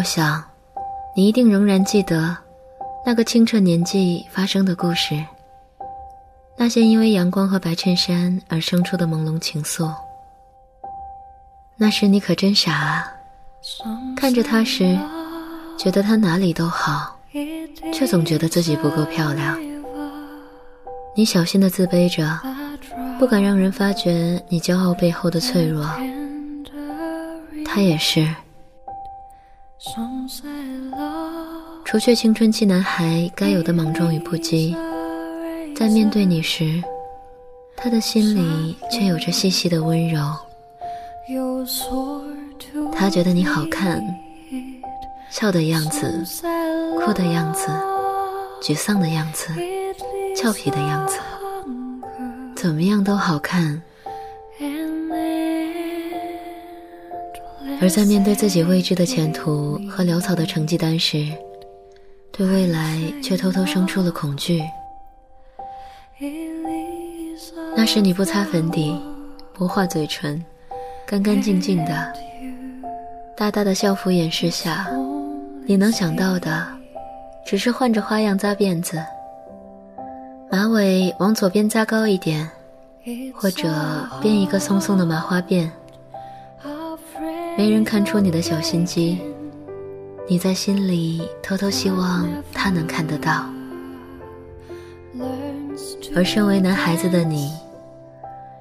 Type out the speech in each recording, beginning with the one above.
我想，你一定仍然记得那个清澈年纪发生的故事，那些因为阳光和白衬衫而生出的朦胧情愫。那时你可真傻啊！看着他时，觉得他哪里都好，却总觉得自己不够漂亮。你小心的自卑着，不敢让人发觉你骄傲背后的脆弱。他也是。除却青春期男孩该有的莽撞与不羁，在面对你时，他的心里却有着细细的温柔。他觉得你好看，笑的样子，哭的样子，沮丧的样子，俏皮的样子，怎么样都好看。而在面对自己未知的前途和潦草的成绩单时，对未来却偷偷生出了恐惧。那时你不擦粉底，不画嘴唇，干干净净的，大大的校服掩饰下，你能想到的，只是换着花样扎辫子，马尾往左边扎高一点，或者编一个松松的麻花辫。没人看出你的小心机，你在心里偷偷希望他能看得到。而身为男孩子的你，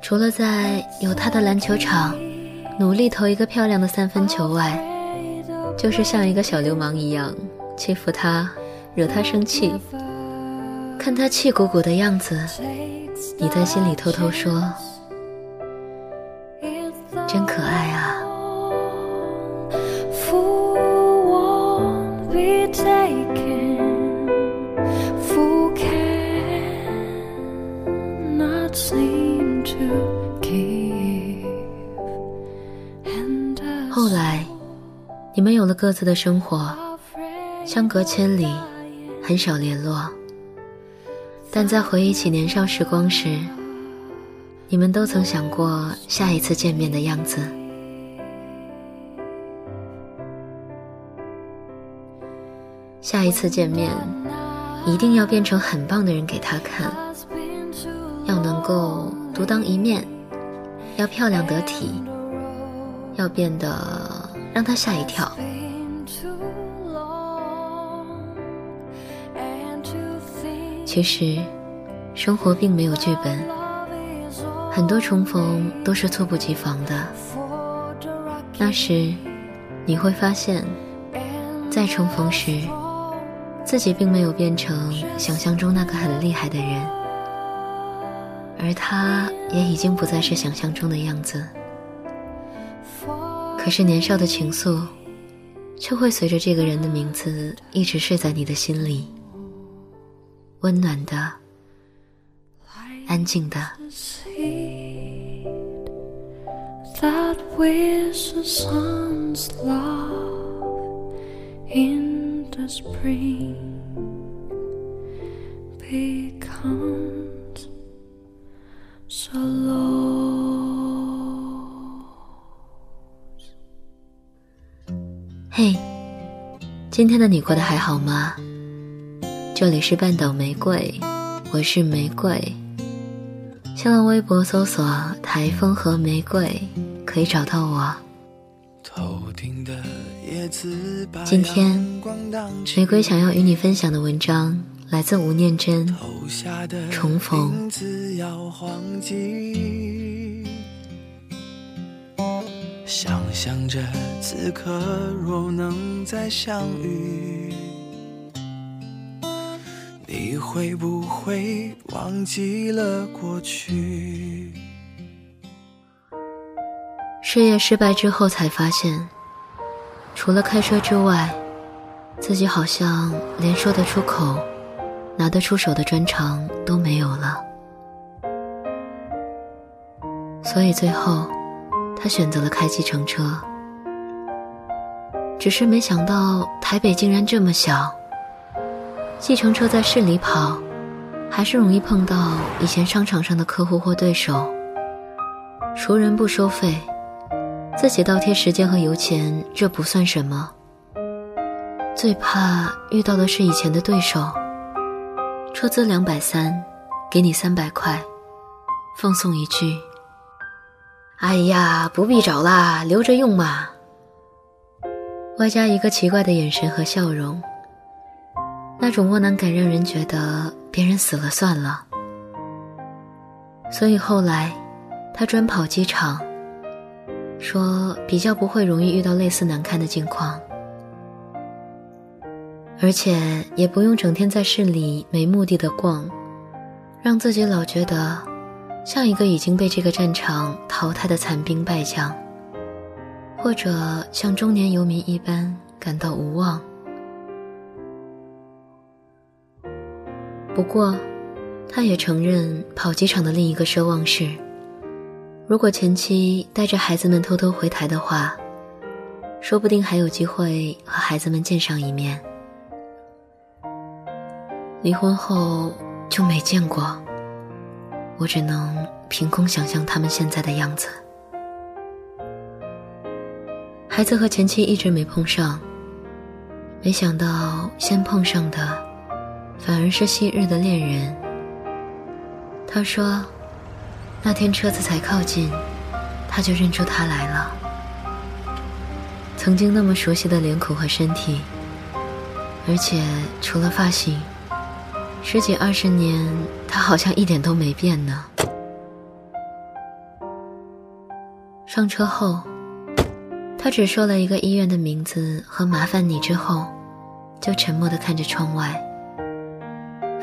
除了在有他的篮球场努力投一个漂亮的三分球外，就是像一个小流氓一样欺负他，惹他生气。看他气鼓鼓的样子，你在心里偷偷说：“真可各自的生活，相隔千里，很少联络。但在回忆起年少时光时，你们都曾想过下一次见面的样子。下一次见面，一定要变成很棒的人给他看，要能够独当一面，要漂亮得体。要变得让他吓一跳。其实，生活并没有剧本，很多重逢都是猝不及防的。那时，你会发现，再重逢时，自己并没有变成想象中那个很厉害的人，而他也已经不再是想象中的样子。可是年少的情愫，却会随着这个人的名字一直睡在你的心里，温暖的，安静的。嘿，今天的你过得还好吗？这里是半岛玫瑰，我是玫瑰。新浪微博搜索“台风和玫瑰”可以找到我。今天，玫瑰想要与你分享的文章来自吴念真，《重逢》。想象着此刻若能再相遇，会不会忘记了过去？事业失败之后，才发现，除了开车之外，自己好像连说得出口、拿得出手的专长都没有了。所以最后，他选择了开计程车。只是没想到台北竟然这么小，计程车在市里跑，还是容易碰到以前商场上的客户或对手。熟人不收费。自己倒贴时间和油钱，这不算什么。最怕遇到的是以前的对手。车资两百三，给你三百块，奉送一句：“哎呀，不必找啦，留着用嘛。”外加一个奇怪的眼神和笑容，那种窝囊感让人觉得别人死了算了。所以后来，他专跑机场。说比较不会容易遇到类似难堪的境况，而且也不用整天在市里没目的的逛，让自己老觉得像一个已经被这个战场淘汰的残兵败将，或者像中年游民一般感到无望。不过，他也承认跑机场的另一个奢望是。如果前妻带着孩子们偷偷回台的话，说不定还有机会和孩子们见上一面。离婚后就没见过，我只能凭空想象他们现在的样子。孩子和前妻一直没碰上，没想到先碰上的，反而是昔日的恋人。他说。那天车子才靠近，他就认出他来了。曾经那么熟悉的脸孔和身体，而且除了发型，十几二十年他好像一点都没变呢。上车后，他只说了一个医院的名字和“麻烦你”之后，就沉默地看着窗外。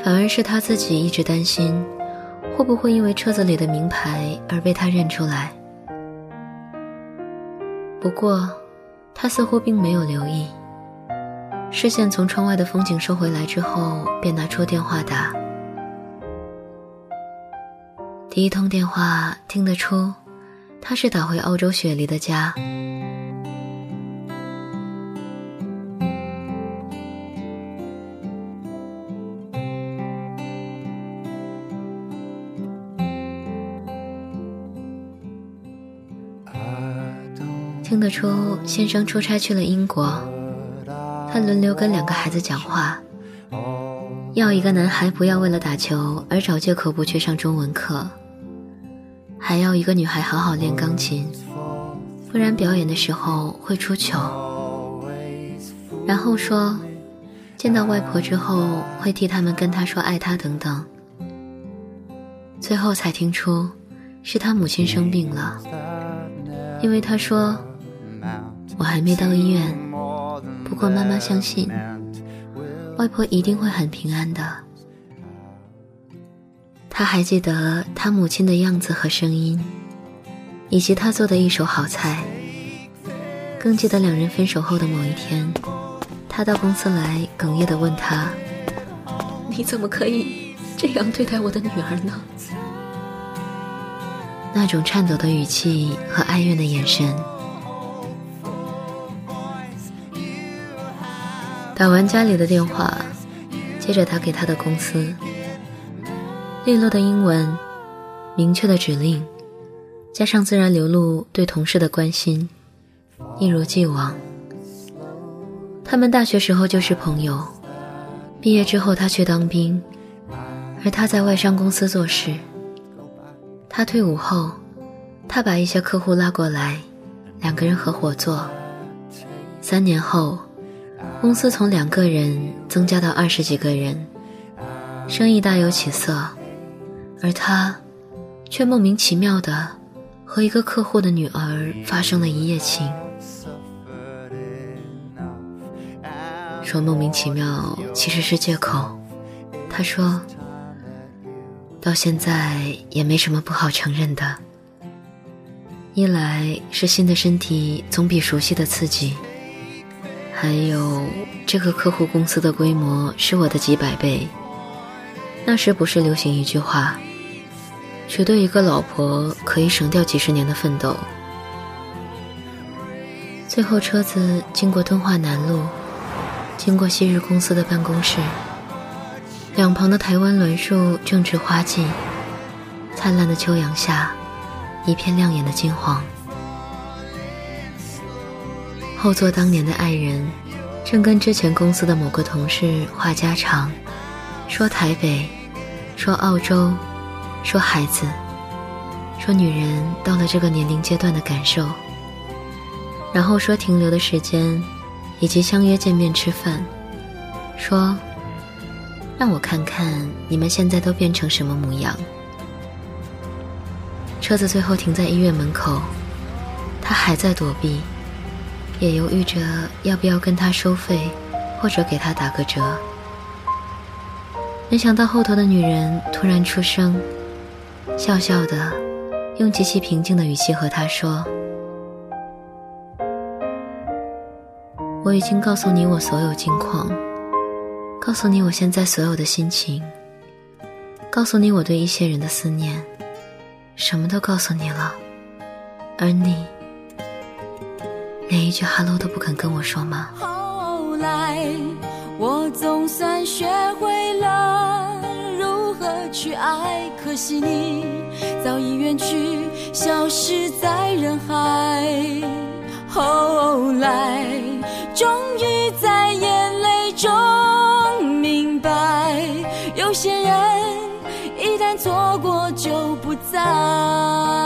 反而是他自己一直担心。会不会因为车子里的名牌而被他认出来？不过，他似乎并没有留意。视线从窗外的风景收回来之后，便拿出电话打。第一通电话听得出，他是打回澳洲雪梨的家。听得出，先生出差去了英国，他轮流跟两个孩子讲话，要一个男孩不要为了打球而找借口不去上中文课，还要一个女孩好好练钢琴，不然表演的时候会出糗。然后说，见到外婆之后会替他们跟她说爱她等等。最后才听出，是他母亲生病了，因为他说。我还没到医院，不过妈妈相信，外婆一定会很平安的。他还记得他母亲的样子和声音，以及他做的一手好菜。更记得两人分手后的某一天，他到公司来，哽咽地问他：“你怎么可以这样对待我的女儿呢？”那种颤抖的语气和哀怨的眼神。打完家里的电话，接着打给他的公司。利落的英文，明确的指令，加上自然流露对同事的关心，一如既往。他们大学时候就是朋友，毕业之后他去当兵，而他在外商公司做事。他退伍后，他把一些客户拉过来，两个人合伙做。三年后。公司从两个人增加到二十几个人，生意大有起色，而他却莫名其妙的和一个客户的女儿发生了一夜情，说莫名其妙其实是借口。他说，到现在也没什么不好承认的。一来是新的身体总比熟悉的刺激，还有这个客户公司的规模是我的几百倍。那时不是流行一句话，娶对一个老婆可以省掉几十年的奋斗。最后车子经过敦化南路，经过昔日公司的办公室，两旁的台湾栾树正值花季，灿烂的秋阳下。一片亮眼的金黄。后座当年的爱人，正跟之前公司的某个同事话家常，说台北，说澳洲，说孩子，说女人到了这个年龄阶段的感受，然后说停留的时间，以及相约见面吃饭，说，让我看看你们现在都变成什么模样。车子最后停在医院门口，他还在躲避，也犹豫着要不要跟他收费，或者给他打个折。没想到后头的女人突然出声，笑笑的，用极其平静的语气和他说：“我已经告诉你我所有近况，告诉你我现在所有的心情，告诉你我对一些人的思念。”什么都告诉你了，而你连一句 “hello” 都不肯跟我说吗？后来我总算学会了如何去爱，可惜你早已远去，消失在人海。后来终于在眼泪中明白，有些人。一旦错过就不再。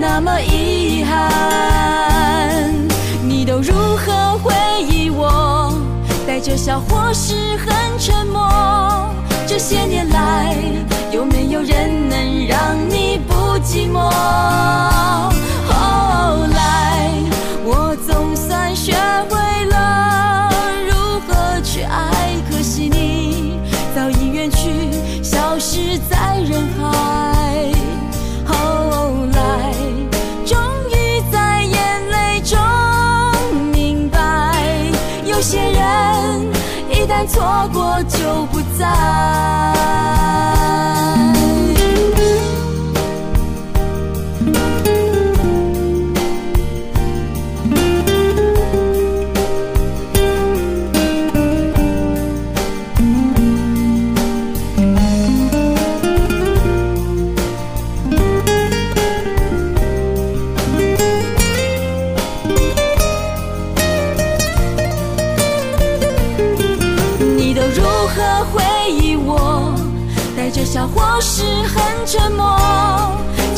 那么遗憾，你都如何回忆我？带着笑或是很就